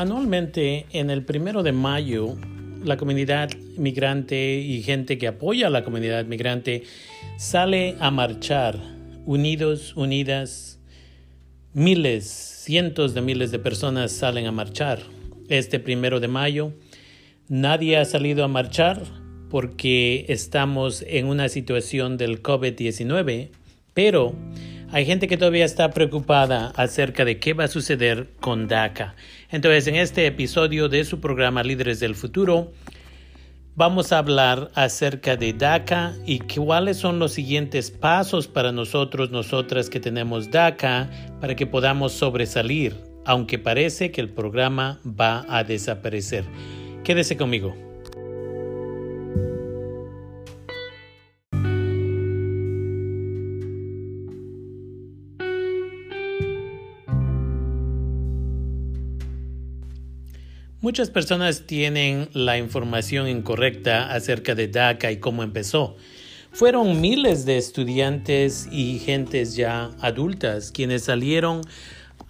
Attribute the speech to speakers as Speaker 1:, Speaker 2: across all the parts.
Speaker 1: Anualmente, en el primero de mayo, la comunidad migrante y gente que apoya a la comunidad migrante sale a marchar, unidos, unidas, miles, cientos de miles de personas salen a marchar. Este primero de mayo, nadie ha salido a marchar porque estamos en una situación del COVID-19, pero hay gente que todavía está preocupada acerca de qué va a suceder con DACA. Entonces, en este episodio de su programa Líderes del Futuro, vamos a hablar acerca de DACA y cuáles son los siguientes pasos para nosotros, nosotras que tenemos DACA, para que podamos sobresalir, aunque parece que el programa va a desaparecer. Quédese conmigo. Muchas personas tienen la información incorrecta acerca de DACA y cómo empezó. Fueron miles de estudiantes y gentes ya adultas quienes salieron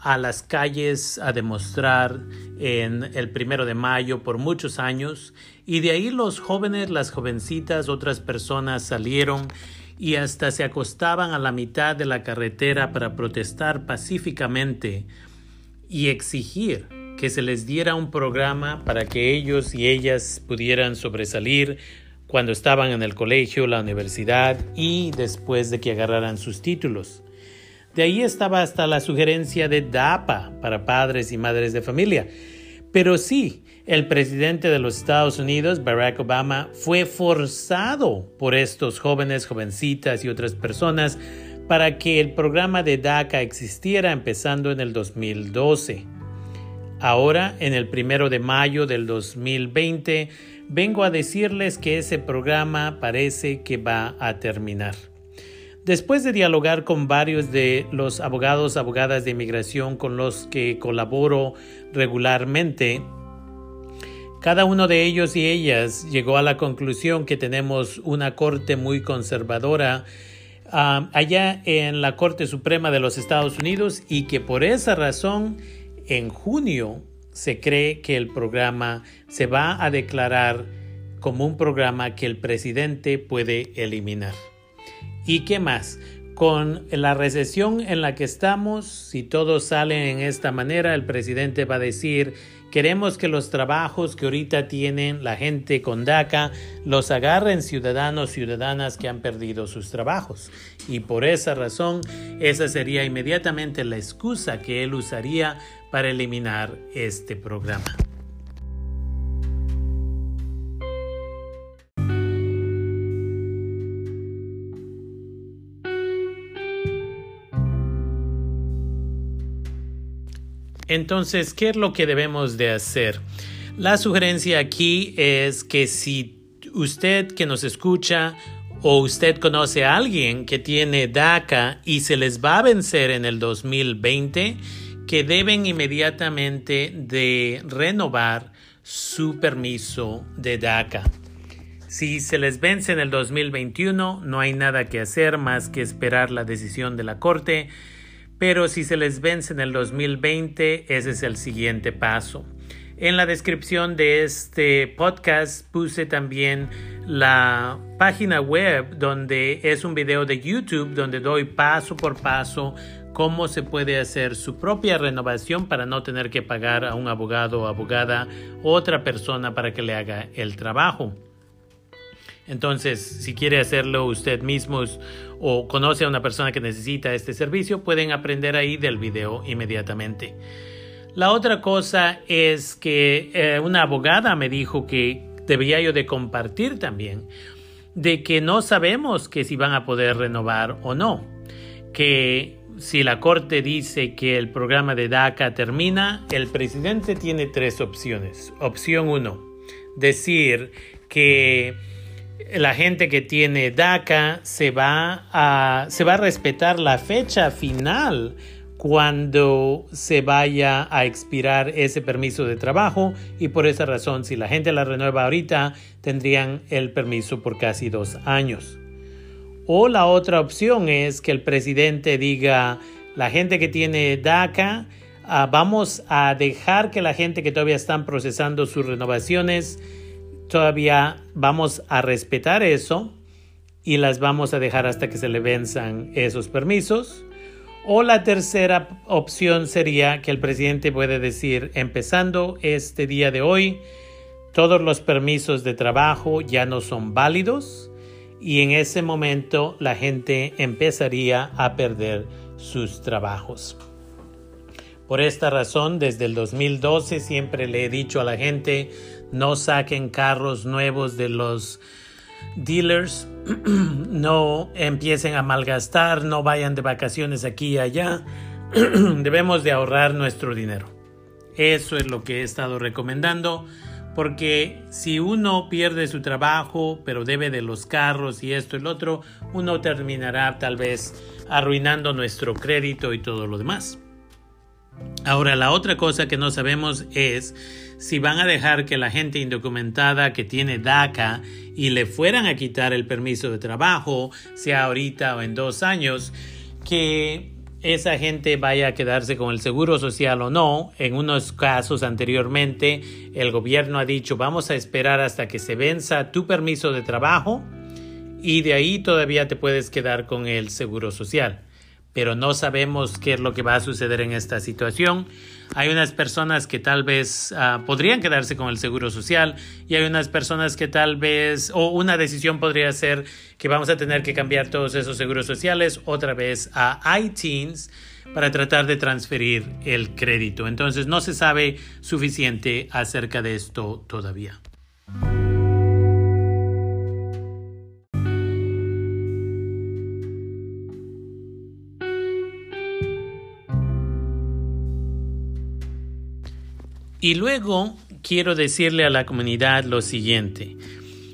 Speaker 1: a las calles a demostrar en el primero de mayo por muchos años y de ahí los jóvenes, las jovencitas, otras personas salieron y hasta se acostaban a la mitad de la carretera para protestar pacíficamente y exigir que se les diera un programa para que ellos y ellas pudieran sobresalir cuando estaban en el colegio, la universidad y después de que agarraran sus títulos. De ahí estaba hasta la sugerencia de DAPA para padres y madres de familia. Pero sí, el presidente de los Estados Unidos, Barack Obama, fue forzado por estos jóvenes, jovencitas y otras personas para que el programa de DACA existiera empezando en el 2012. Ahora, en el primero de mayo del 2020, vengo a decirles que ese programa parece que va a terminar. Después de dialogar con varios de los abogados, abogadas de inmigración con los que colaboro regularmente, cada uno de ellos y ellas llegó a la conclusión que tenemos una corte muy conservadora ah, allá en la Corte Suprema de los Estados Unidos y que por esa razón en junio se cree que el programa se va a declarar como un programa que el presidente puede eliminar. ¿Y qué más? Con la recesión en la que estamos, si todo sale en esta manera, el presidente va a decir Queremos que los trabajos que ahorita tienen la gente con DACA los agarren ciudadanos, ciudadanas que han perdido sus trabajos. Y por esa razón, esa sería inmediatamente la excusa que él usaría para eliminar este programa. Entonces, ¿qué es lo que debemos de hacer? La sugerencia aquí es que si usted que nos escucha o usted conoce a alguien que tiene DACA y se les va a vencer en el 2020, que deben inmediatamente de renovar su permiso de DACA. Si se les vence en el 2021, no hay nada que hacer más que esperar la decisión de la Corte pero si se les vence en el 2020, ese es el siguiente paso. En la descripción de este podcast puse también la página web donde es un video de YouTube donde doy paso por paso cómo se puede hacer su propia renovación para no tener que pagar a un abogado o abogada otra persona para que le haga el trabajo. Entonces, si quiere hacerlo usted mismo o conoce a una persona que necesita este servicio, pueden aprender ahí del video inmediatamente. La otra cosa es que eh, una abogada me dijo que debería yo de compartir también de que no sabemos que si van a poder renovar o no. Que si la Corte dice que el programa de DACA termina, el presidente tiene tres opciones. Opción uno, decir que la gente que tiene DACA se va a, se va a respetar la fecha final cuando se vaya a expirar ese permiso de trabajo y por esa razón si la gente la renueva ahorita tendrían el permiso por casi dos años. O la otra opción es que el presidente diga la gente que tiene DACA ah, vamos a dejar que la gente que todavía están procesando sus renovaciones, todavía vamos a respetar eso y las vamos a dejar hasta que se le venzan esos permisos. O la tercera opción sería que el presidente puede decir, empezando este día de hoy, todos los permisos de trabajo ya no son válidos y en ese momento la gente empezaría a perder sus trabajos. Por esta razón, desde el 2012 siempre le he dicho a la gente, no saquen carros nuevos de los dealers, no empiecen a malgastar, no vayan de vacaciones aquí y allá. Debemos de ahorrar nuestro dinero. Eso es lo que he estado recomendando, porque si uno pierde su trabajo, pero debe de los carros y esto y lo otro, uno terminará tal vez arruinando nuestro crédito y todo lo demás. Ahora, la otra cosa que no sabemos es si van a dejar que la gente indocumentada que tiene DACA y le fueran a quitar el permiso de trabajo, sea ahorita o en dos años, que esa gente vaya a quedarse con el seguro social o no. En unos casos anteriormente, el gobierno ha dicho vamos a esperar hasta que se venza tu permiso de trabajo y de ahí todavía te puedes quedar con el seguro social pero no sabemos qué es lo que va a suceder en esta situación. Hay unas personas que tal vez ah, podrían quedarse con el seguro social y hay unas personas que tal vez, o una decisión podría ser que vamos a tener que cambiar todos esos seguros sociales otra vez a iTeens para tratar de transferir el crédito. Entonces no se sabe suficiente acerca de esto todavía. Y luego quiero decirle a la comunidad lo siguiente.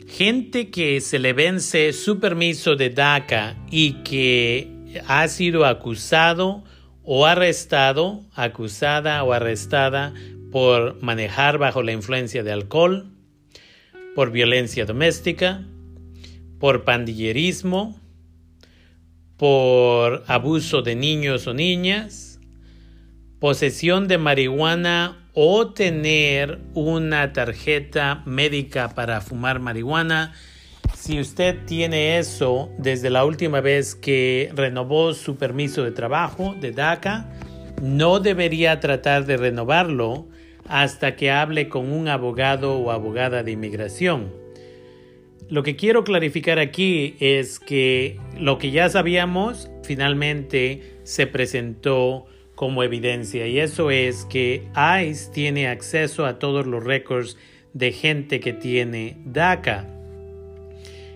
Speaker 1: Gente que se le vence su permiso de DACA y que ha sido acusado o arrestado, acusada o arrestada por manejar bajo la influencia de alcohol, por violencia doméstica, por pandillerismo, por abuso de niños o niñas, posesión de marihuana o tener una tarjeta médica para fumar marihuana. Si usted tiene eso desde la última vez que renovó su permiso de trabajo de DACA, no debería tratar de renovarlo hasta que hable con un abogado o abogada de inmigración. Lo que quiero clarificar aquí es que lo que ya sabíamos finalmente se presentó como evidencia y eso es que ICE tiene acceso a todos los récords de gente que tiene DACA.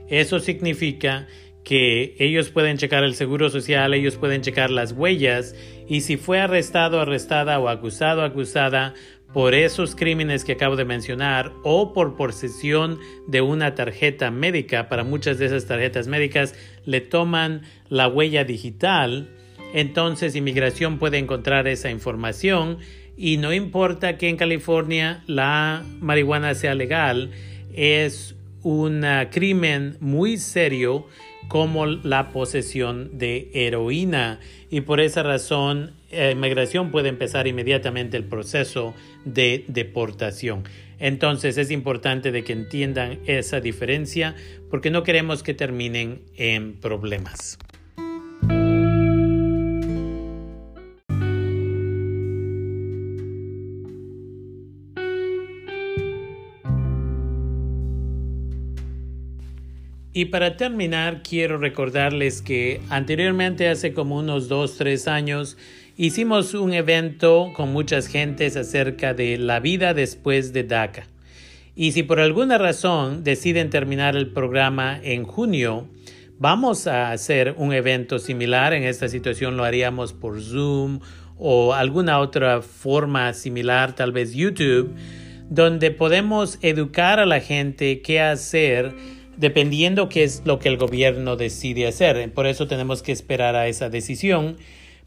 Speaker 1: Eso significa que ellos pueden checar el seguro social, ellos pueden checar las huellas y si fue arrestado, arrestada o acusado, acusada por esos crímenes que acabo de mencionar o por posesión de una tarjeta médica, para muchas de esas tarjetas médicas le toman la huella digital entonces inmigración puede encontrar esa información y no importa que en California la marihuana sea legal, es un crimen muy serio como la posesión de heroína y por esa razón la inmigración puede empezar inmediatamente el proceso de deportación. Entonces es importante de que entiendan esa diferencia porque no queremos que terminen en problemas. Y para terminar, quiero recordarles que anteriormente, hace como unos dos, tres años, hicimos un evento con muchas gentes acerca de la vida después de DACA. Y si por alguna razón deciden terminar el programa en junio, vamos a hacer un evento similar. En esta situación lo haríamos por Zoom o alguna otra forma similar, tal vez YouTube, donde podemos educar a la gente qué hacer dependiendo qué es lo que el gobierno decide hacer. Por eso tenemos que esperar a esa decisión.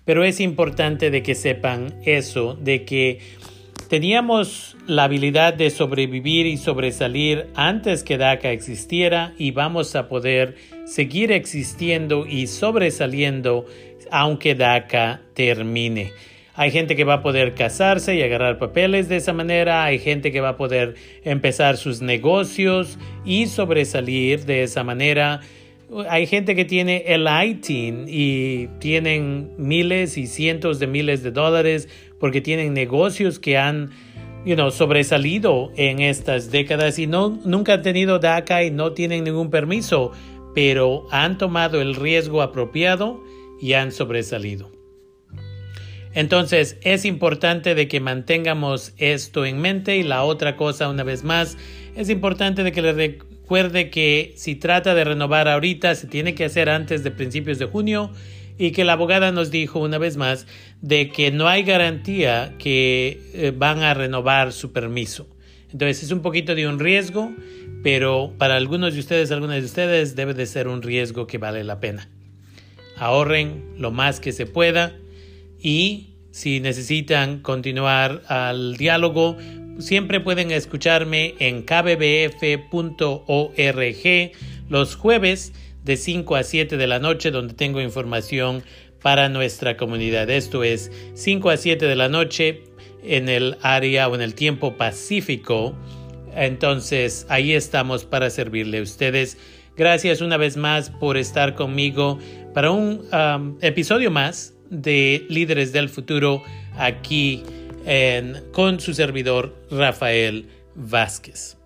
Speaker 1: Pero es importante de que sepan eso, de que teníamos la habilidad de sobrevivir y sobresalir antes que DACA existiera y vamos a poder seguir existiendo y sobresaliendo aunque DACA termine. Hay gente que va a poder casarse y agarrar papeles de esa manera. Hay gente que va a poder empezar sus negocios y sobresalir de esa manera. Hay gente que tiene el ITIN y tienen miles y cientos de miles de dólares porque tienen negocios que han you know, sobresalido en estas décadas y no, nunca han tenido DACA y no tienen ningún permiso, pero han tomado el riesgo apropiado y han sobresalido. Entonces es importante de que mantengamos esto en mente y la otra cosa una vez más es importante de que le recuerde que si trata de renovar ahorita se tiene que hacer antes de principios de junio y que la abogada nos dijo una vez más de que no hay garantía que eh, van a renovar su permiso. Entonces es un poquito de un riesgo, pero para algunos de ustedes, algunas de ustedes debe de ser un riesgo que vale la pena. Ahorren lo más que se pueda y si necesitan continuar al diálogo, siempre pueden escucharme en kbbf.org los jueves de 5 a 7 de la noche donde tengo información para nuestra comunidad. Esto es 5 a 7 de la noche en el área o en el tiempo pacífico. Entonces ahí estamos para servirle a ustedes. Gracias una vez más por estar conmigo para un um, episodio más de Líderes del Futuro aquí en, con su servidor Rafael Vázquez.